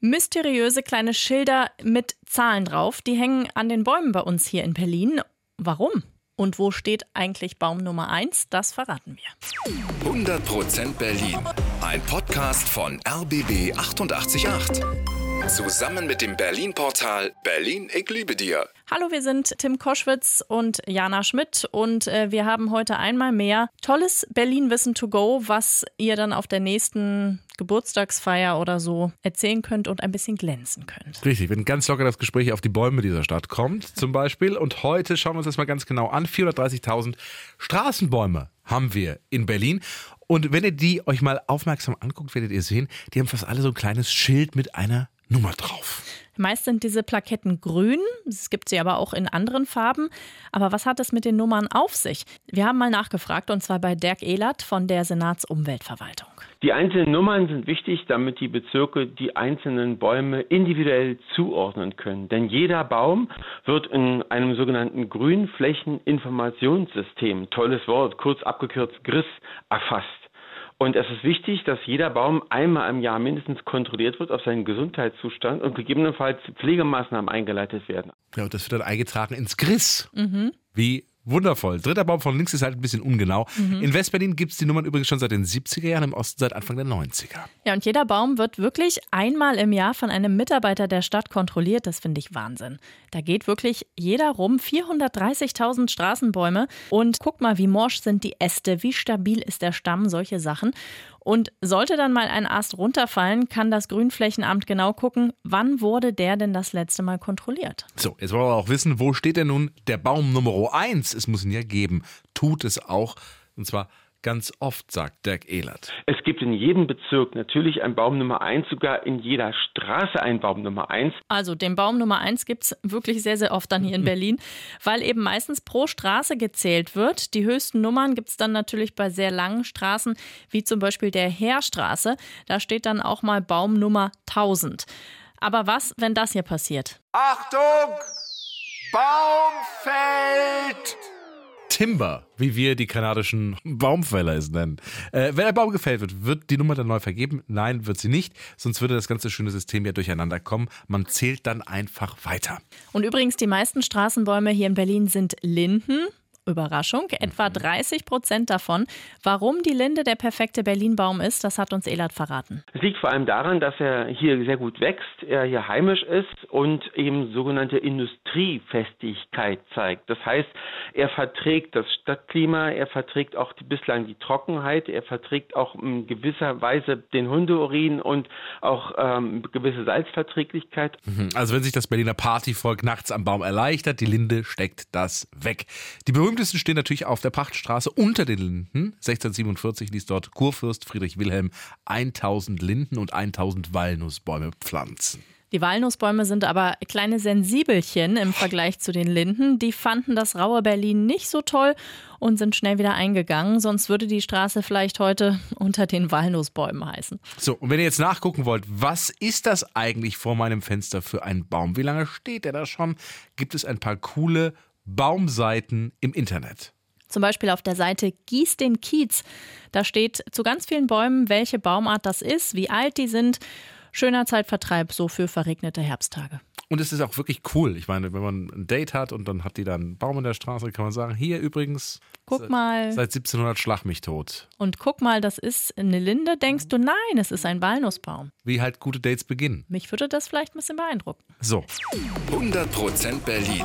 Mysteriöse kleine Schilder mit Zahlen drauf, die hängen an den Bäumen bei uns hier in Berlin. Warum? Und wo steht eigentlich Baum Nummer 1? Das verraten wir. 100% Berlin. Ein Podcast von RBB 888. Zusammen mit dem Berlin-Portal Berlin, ich liebe dir. Hallo, wir sind Tim Koschwitz und Jana Schmidt und äh, wir haben heute einmal mehr tolles Berlin-Wissen to go, was ihr dann auf der nächsten Geburtstagsfeier oder so erzählen könnt und ein bisschen glänzen könnt. Richtig, wenn ganz locker das Gespräch auf die Bäume dieser Stadt kommt, zum Beispiel. Und heute schauen wir uns das mal ganz genau an. 430.000 Straßenbäume haben wir in Berlin. Und wenn ihr die euch mal aufmerksam anguckt, werdet ihr sehen, die haben fast alle so ein kleines Schild mit einer Nummer drauf. Meist sind diese Plaketten grün, es gibt sie aber auch in anderen Farben. Aber was hat es mit den Nummern auf sich? Wir haben mal nachgefragt und zwar bei Dirk Ehlert von der Senatsumweltverwaltung. Die einzelnen Nummern sind wichtig, damit die Bezirke die einzelnen Bäume individuell zuordnen können. Denn jeder Baum wird in einem sogenannten Grünflächeninformationssystem, tolles Wort, kurz abgekürzt GRIS, erfasst. Und es ist wichtig, dass jeder Baum einmal im Jahr mindestens kontrolliert wird auf seinen Gesundheitszustand und gegebenenfalls Pflegemaßnahmen eingeleitet werden. Ja, und das wird dann eingetragen ins GRIS. Mhm. Wie Wundervoll. Dritter Baum von links ist halt ein bisschen ungenau. Mhm. In Westberlin gibt es die Nummern übrigens schon seit den 70er Jahren, im Osten seit Anfang der 90er. Ja, und jeder Baum wird wirklich einmal im Jahr von einem Mitarbeiter der Stadt kontrolliert. Das finde ich Wahnsinn. Da geht wirklich jeder rum. 430.000 Straßenbäume. Und guck mal, wie morsch sind die Äste, wie stabil ist der Stamm, solche Sachen. Und sollte dann mal ein Ast runterfallen, kann das Grünflächenamt genau gucken, wann wurde der denn das letzte Mal kontrolliert. So, jetzt wollen wir auch wissen, wo steht denn nun der Baum Nummer 1? Es muss ihn ja geben. Tut es auch. Und zwar ganz oft, sagt Dirk Ehlert. Es gibt in jedem Bezirk natürlich einen Baum Nummer 1, sogar in jeder Straße einen Baum Nummer 1. Also den Baum Nummer 1 gibt es wirklich sehr, sehr oft dann hier in Berlin, weil eben meistens pro Straße gezählt wird. Die höchsten Nummern gibt es dann natürlich bei sehr langen Straßen, wie zum Beispiel der Heerstraße. Da steht dann auch mal Baum Nummer 1000. Aber was, wenn das hier passiert? Achtung! Baum fällt! Timber, wie wir die kanadischen Baumfäller es nennen. Äh, wenn ein Baum gefällt wird, wird die Nummer dann neu vergeben? Nein, wird sie nicht. Sonst würde das ganze schöne System ja durcheinander kommen. Man zählt dann einfach weiter. Und übrigens, die meisten Straßenbäume hier in Berlin sind Linden. Überraschung, etwa 30 mhm. Prozent davon. Warum die Linde der perfekte Berlin-Baum ist, das hat uns Elat verraten. Es liegt vor allem daran, dass er hier sehr gut wächst, er hier heimisch ist und eben sogenannte Industriefestigkeit zeigt. Das heißt, er verträgt das Stadtklima, er verträgt auch die, bislang die Trockenheit, er verträgt auch in gewisser Weise den Hundeurin und auch ähm, gewisse Salzverträglichkeit. Mhm. Also wenn sich das Berliner Partyvolk nachts am Baum erleichtert, die Linde steckt das weg. Die berühmte berühmtesten stehen natürlich auf der Pachtstraße unter den Linden. 1647 ließ dort Kurfürst Friedrich Wilhelm 1000 Linden und 1000 Walnussbäume pflanzen. Die Walnussbäume sind aber kleine Sensibelchen im Vergleich zu den Linden. Die fanden das raue Berlin nicht so toll und sind schnell wieder eingegangen. Sonst würde die Straße vielleicht heute unter den Walnussbäumen heißen. So, und wenn ihr jetzt nachgucken wollt, was ist das eigentlich vor meinem Fenster für ein Baum? Wie lange steht der da schon? Gibt es ein paar coole Baumseiten im Internet. Zum Beispiel auf der Seite Gieß den Kiez. Da steht zu ganz vielen Bäumen, welche Baumart das ist, wie alt die sind. Schöner Zeitvertreib so für verregnete Herbsttage. Und es ist auch wirklich cool. Ich meine, wenn man ein Date hat und dann hat die dann einen Baum in der Straße, kann man sagen, hier übrigens, guck seit, mal. Seit 1700 schlag mich tot. Und guck mal, das ist eine Linde. Denkst du, nein, es ist ein Walnussbaum. Wie halt gute Dates beginnen. Mich würde das vielleicht ein bisschen beeindrucken. So. 100% Berlin.